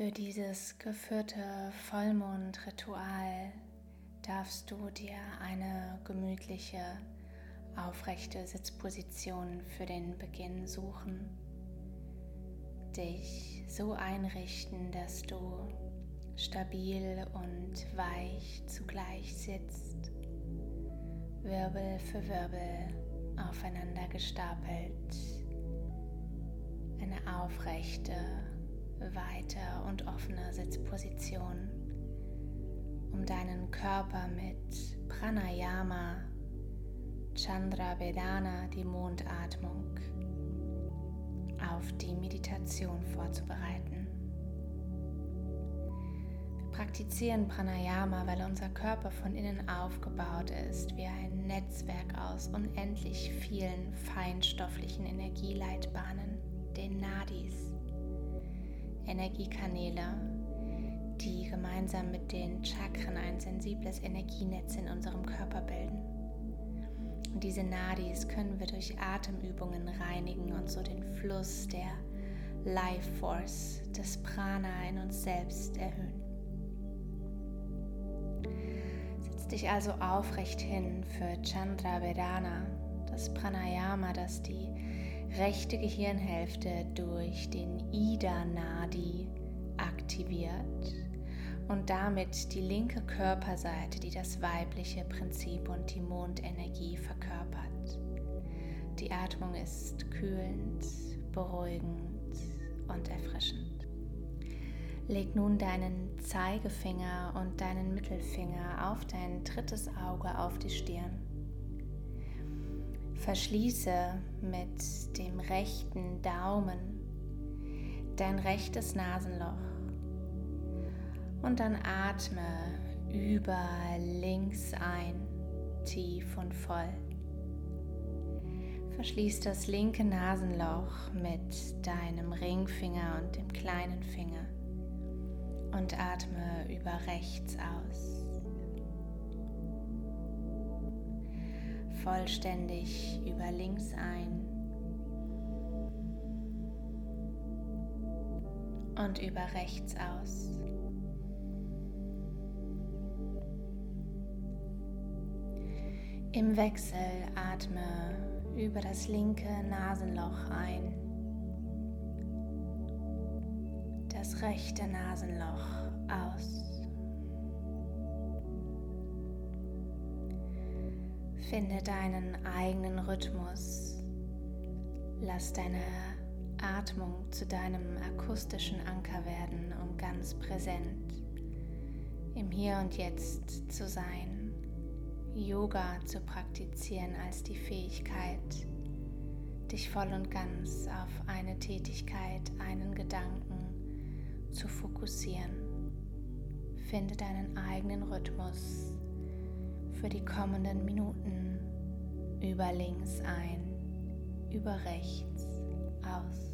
Für dieses geführte Vollmondritual darfst du dir eine gemütliche, aufrechte Sitzposition für den Beginn suchen. Dich so einrichten, dass du stabil und weich zugleich sitzt, Wirbel für Wirbel aufeinander gestapelt, eine aufrechte, weite und offene Sitzposition, um deinen Körper mit Pranayama, Chandra Vedana, die Mondatmung, auf die Meditation vorzubereiten. Wir praktizieren Pranayama, weil unser Körper von innen aufgebaut ist wie ein Netzwerk aus unendlich vielen feinstofflichen Energieleitbahnen, den Nadis. Energiekanäle, die gemeinsam mit den Chakren ein sensibles Energienetz in unserem Körper bilden. Und diese Nadis können wir durch Atemübungen reinigen und so den Fluss der Life Force des Prana in uns selbst erhöhen. Setz dich also aufrecht hin für Chandra Vedana, das Pranayama, das die rechte Gehirnhälfte durch den Ida Nadi aktiviert und damit die linke Körperseite, die das weibliche Prinzip und die Mondenergie verkörpert. Die Atmung ist kühlend, beruhigend und erfrischend. Leg nun deinen Zeigefinger und deinen Mittelfinger auf dein drittes Auge auf die Stirn. Verschließe mit dem rechten Daumen dein rechtes Nasenloch und dann atme über links ein, tief und voll. Verschließ das linke Nasenloch mit deinem Ringfinger und dem kleinen Finger und atme über rechts aus. Vollständig über links ein und über rechts aus. Im Wechsel atme über das linke Nasenloch ein, das rechte Nasenloch aus. Finde deinen eigenen Rhythmus. Lass deine Atmung zu deinem akustischen Anker werden, um ganz präsent im Hier und Jetzt zu sein. Yoga zu praktizieren als die Fähigkeit, dich voll und ganz auf eine Tätigkeit, einen Gedanken zu fokussieren. Finde deinen eigenen Rhythmus für die kommenden Minuten über links ein, über rechts aus.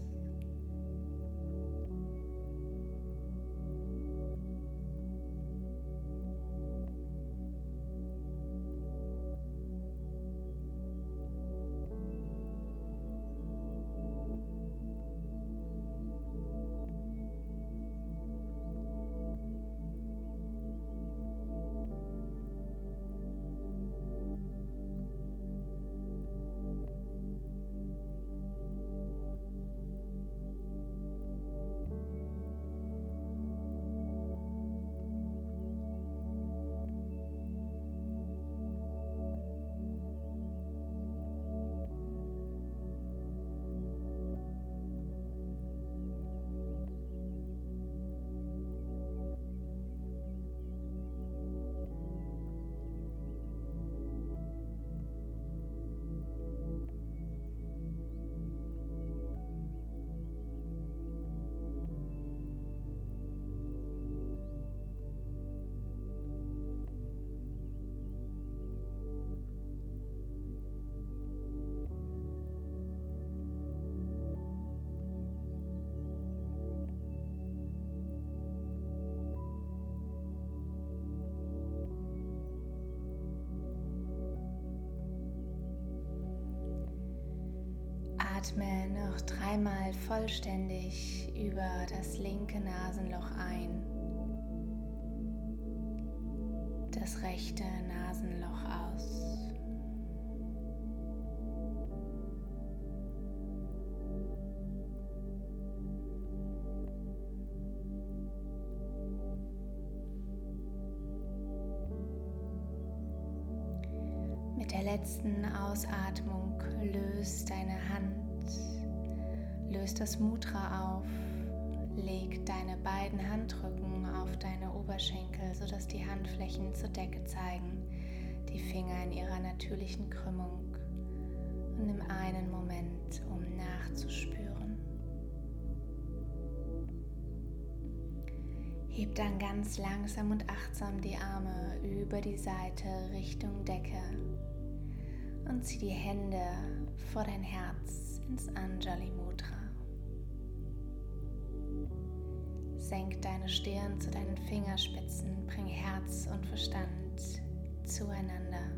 Atme noch dreimal vollständig über das linke Nasenloch ein, das rechte Nasenloch aus. Mit der letzten Ausatmung löst deine Hand, löst das Mudra auf, leg deine beiden Handrücken auf deine Oberschenkel, sodass die Handflächen zur Decke zeigen, die Finger in ihrer natürlichen Krümmung. Und nimm einen Moment, um nachzuspüren. Heb dann ganz langsam und achtsam die Arme über die Seite Richtung Decke und zieh die Hände vor dein Herz ins Anjali Mudra. Senk deine Stirn zu deinen Fingerspitzen, bring Herz und Verstand zueinander.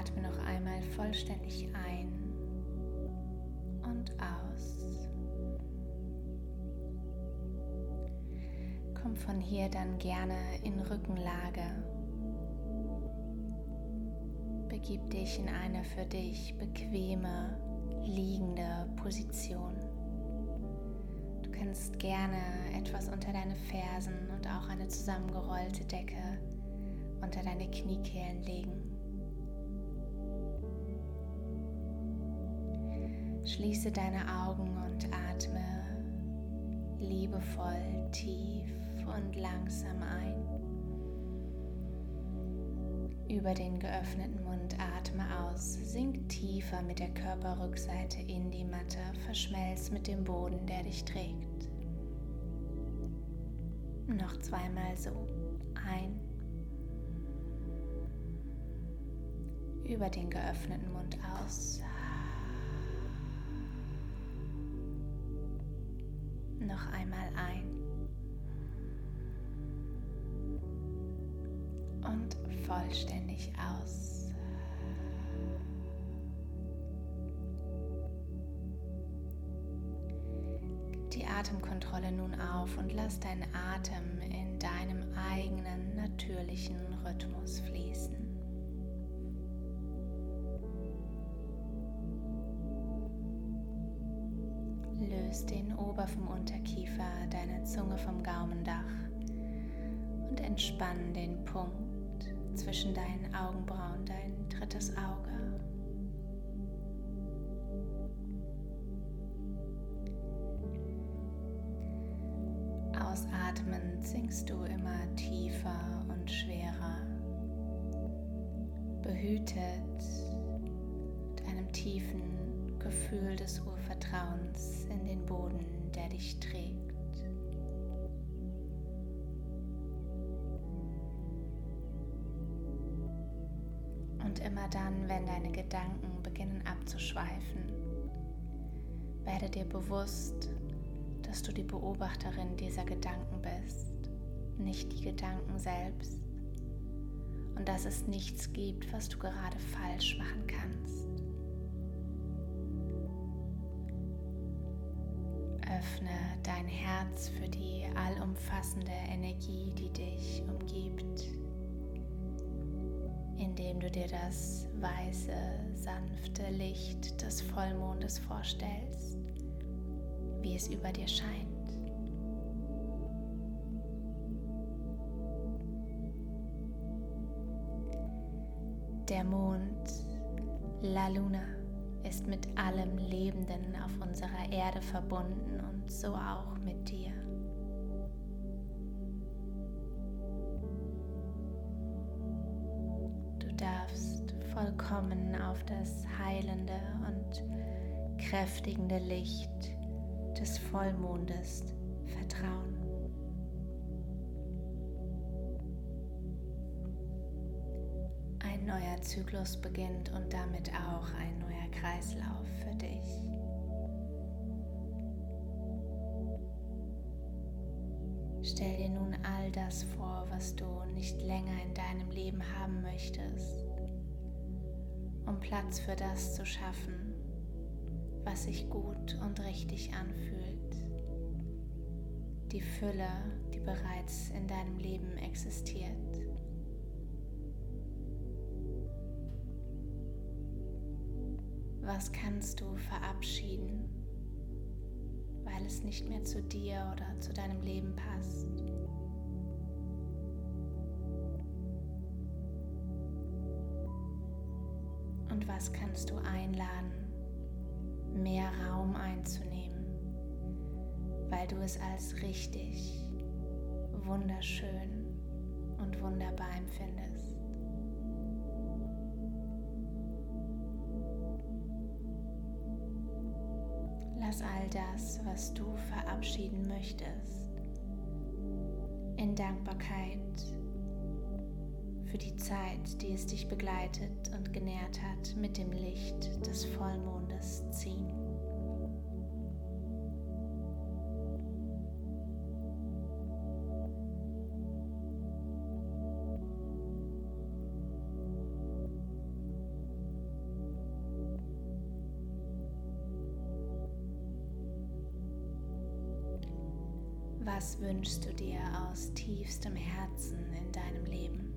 Atme noch einmal vollständig ein und aus. Komm von hier dann gerne in Rückenlage begib dich in eine für dich bequeme, liegende Position. Du kannst gerne etwas unter deine Fersen und auch eine zusammengerollte Decke unter deine Kniekehlen legen. Schließe deine Augen und atme liebevoll, tief und langsam ein. Über den geöffneten Mund atme aus, sink tiefer mit der Körperrückseite in die Matte, verschmelz mit dem Boden, der dich trägt. Noch zweimal so. Ein. Über den geöffneten Mund aus. Noch einmal ein. Vollständig aus. Gib die Atemkontrolle nun auf und lass deinen Atem in deinem eigenen natürlichen Rhythmus fließen. Löst den Ober vom Unterkiefer, deine Zunge vom Gaumendach und entspann den Punkt zwischen deinen Augenbrauen, dein drittes Auge. Ausatmend sinkst du immer tiefer und schwerer, behütet mit einem tiefen Gefühl des Urvertrauens in den Boden, der dich trägt. Immer dann, wenn deine Gedanken beginnen abzuschweifen, werde dir bewusst, dass du die Beobachterin dieser Gedanken bist, nicht die Gedanken selbst und dass es nichts gibt, was du gerade falsch machen kannst. Öffne dein Herz für die allumfassende Energie, die dich umgibt indem du dir das weiße, sanfte Licht des Vollmondes vorstellst, wie es über dir scheint. Der Mond, La Luna, ist mit allem Lebenden auf unserer Erde verbunden und so auch mit dir. Vollkommen auf das heilende und kräftigende Licht des Vollmondes vertrauen. Ein neuer Zyklus beginnt und damit auch ein neuer Kreislauf für dich. Stell dir nun all das vor, was du nicht länger in deinem Leben haben möchtest um Platz für das zu schaffen, was sich gut und richtig anfühlt. Die Fülle, die bereits in deinem Leben existiert. Was kannst du verabschieden, weil es nicht mehr zu dir oder zu deinem Leben passt? Und was kannst du einladen, mehr Raum einzunehmen, weil du es als richtig, wunderschön und wunderbar empfindest? Lass all das, was du verabschieden möchtest, in Dankbarkeit für die Zeit, die es dich begleitet und genährt hat, mit dem Licht des Vollmondes ziehen. Was wünschst du dir aus tiefstem Herzen in deinem Leben?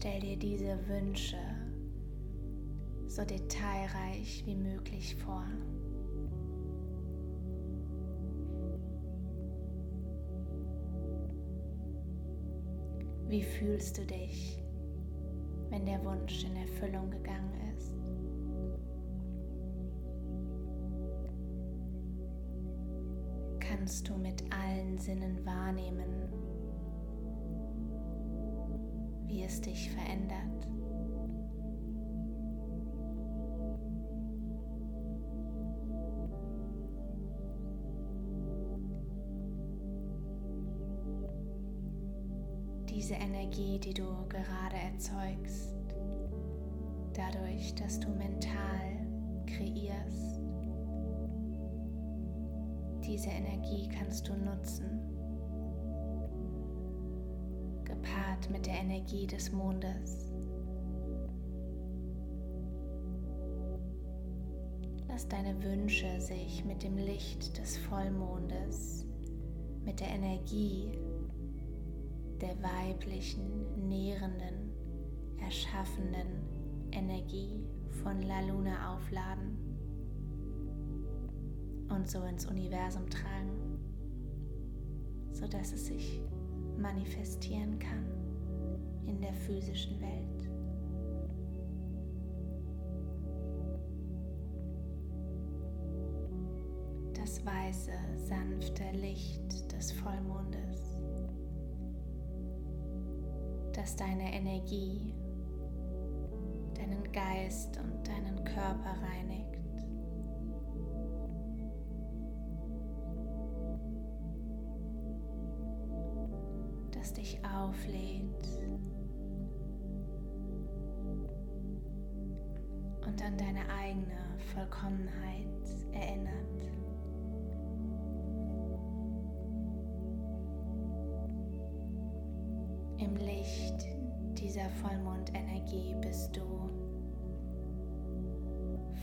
Stell dir diese Wünsche so detailreich wie möglich vor. Wie fühlst du dich, wenn der Wunsch in Erfüllung gegangen ist? Kannst du mit allen Sinnen wahrnehmen, es dich verändert. Diese Energie, die du gerade erzeugst, dadurch, dass du mental kreierst, diese Energie kannst du nutzen, mit der Energie des Mondes. Lass deine Wünsche sich mit dem Licht des Vollmondes, mit der Energie der weiblichen, nährenden, erschaffenden Energie von La Luna aufladen und so ins Universum tragen, sodass es sich manifestieren kann in der physischen Welt. Das weiße, sanfte Licht des Vollmondes, das deine Energie, deinen Geist und deinen Körper reinigt. dich auflädt Vollkommenheit erinnert. Im Licht dieser Vollmondenergie bist du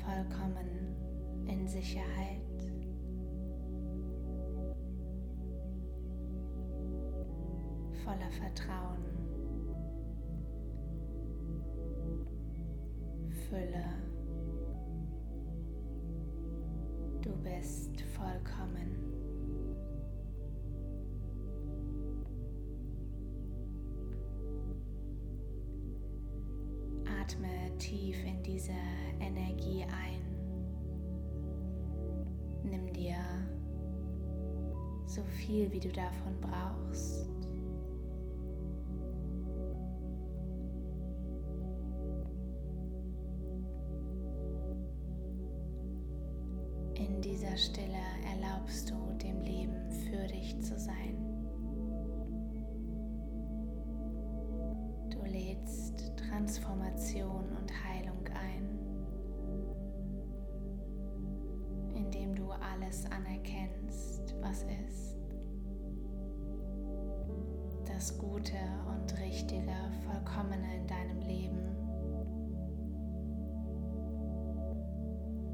vollkommen in Sicherheit. voller Vertrauen, Fülle. Vollkommen. Atme tief in diese Energie ein. Nimm dir so viel, wie du davon brauchst. Das Gute und Richtige, Vollkommene in deinem Leben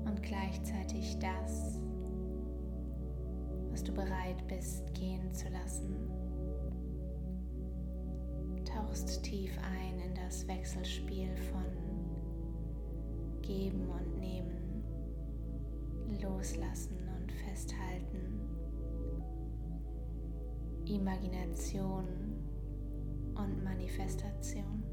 und gleichzeitig das, was du bereit bist gehen zu lassen. Tauchst tief ein in das Wechselspiel von Geben und Nehmen, Loslassen und Festhalten, Imagination und Manifestation.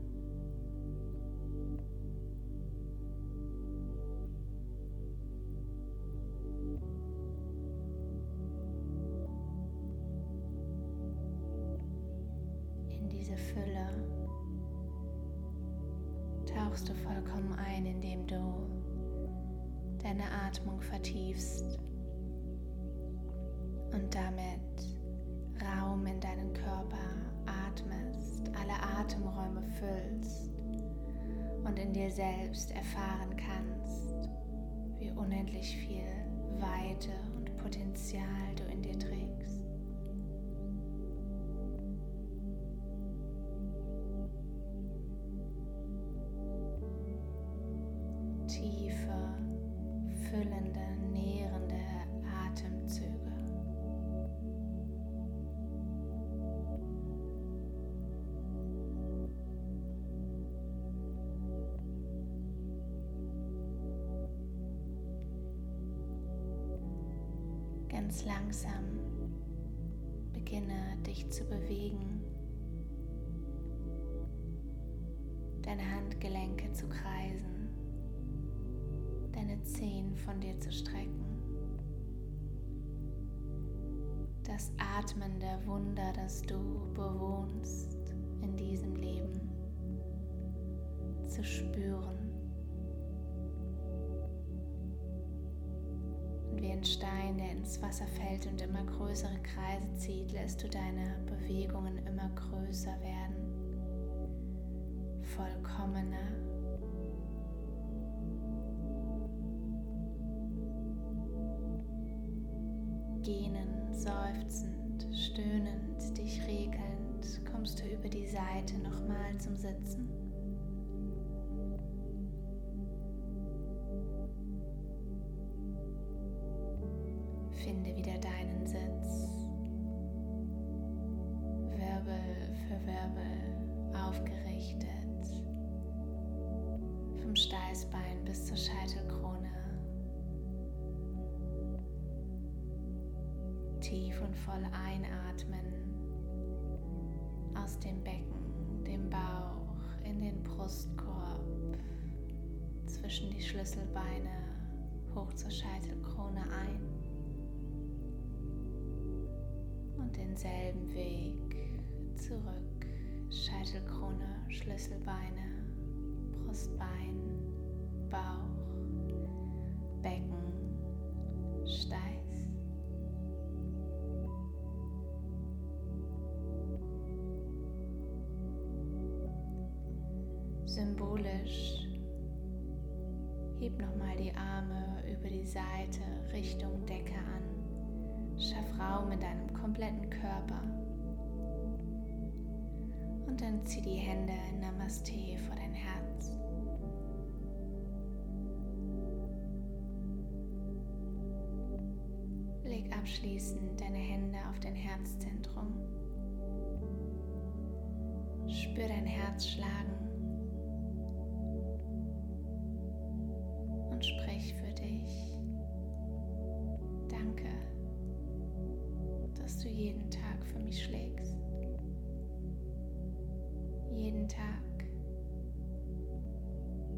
tauchst du vollkommen ein, indem du deine Atmung vertiefst und damit selbst erfahren kannst, wie unendlich viel Weite und Potenzial du in dir trägst. Ganz langsam beginne dich zu bewegen, deine Handgelenke zu kreisen, deine Zehen von dir zu strecken. Das atmende Wunder, das du bewohnst in diesem Leben, zu spüren. Wie ein Stein, der ins Wasser fällt und immer größere Kreise zieht, lässt du deine Bewegungen immer größer werden, vollkommener. Gähnen, seufzend, stöhnend, dich regelnd, kommst du über die Seite nochmal zum Sitzen. Finde wieder deinen Sitz. Wirbel für Wirbel aufgerichtet. Vom Steißbein bis zur Scheitelkrone. Tief und voll einatmen. Aus dem Becken, dem Bauch, in den Brustkorb. Zwischen die Schlüsselbeine hoch zur Scheitelkrone ein. Denselben Weg zurück. Scheitelkrone, Schlüsselbeine, Brustbein, Bauch, Becken, Steiß. Symbolisch heb nochmal die Arme über die Seite Richtung Decke an. Schaff Raum in deinem kompletten Körper. Und dann zieh die Hände in Namaste vor dein Herz. Leg abschließend deine Hände auf dein Herzzentrum. Spür dein Herz schlagen. Mich schlägst. Jeden Tag.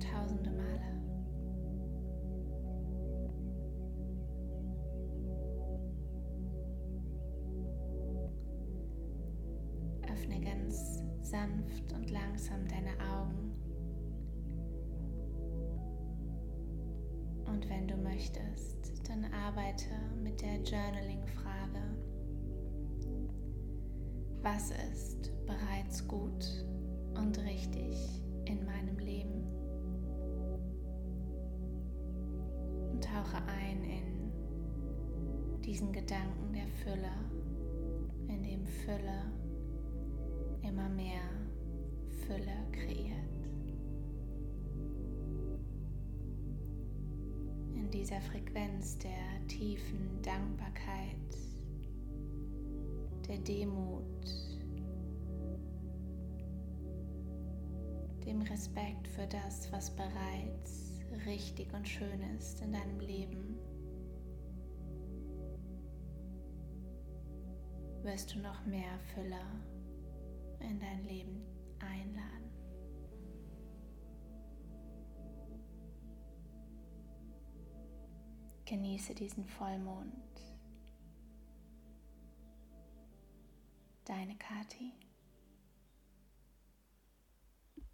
Tausende Male. Öffne ganz sanft und langsam deine Augen. Und wenn du möchtest, dann arbeite mit der Journaling-Frage was ist bereits gut und richtig in meinem Leben. Und tauche ein in diesen Gedanken der Fülle, in dem Fülle immer mehr Fülle kreiert. In dieser Frequenz der tiefen Dankbarkeit, der Demut, dem Respekt für das, was bereits richtig und schön ist in deinem Leben. wirst du noch mehr Fülle in dein Leben einladen. Genieße diesen Vollmond. Deine Kati.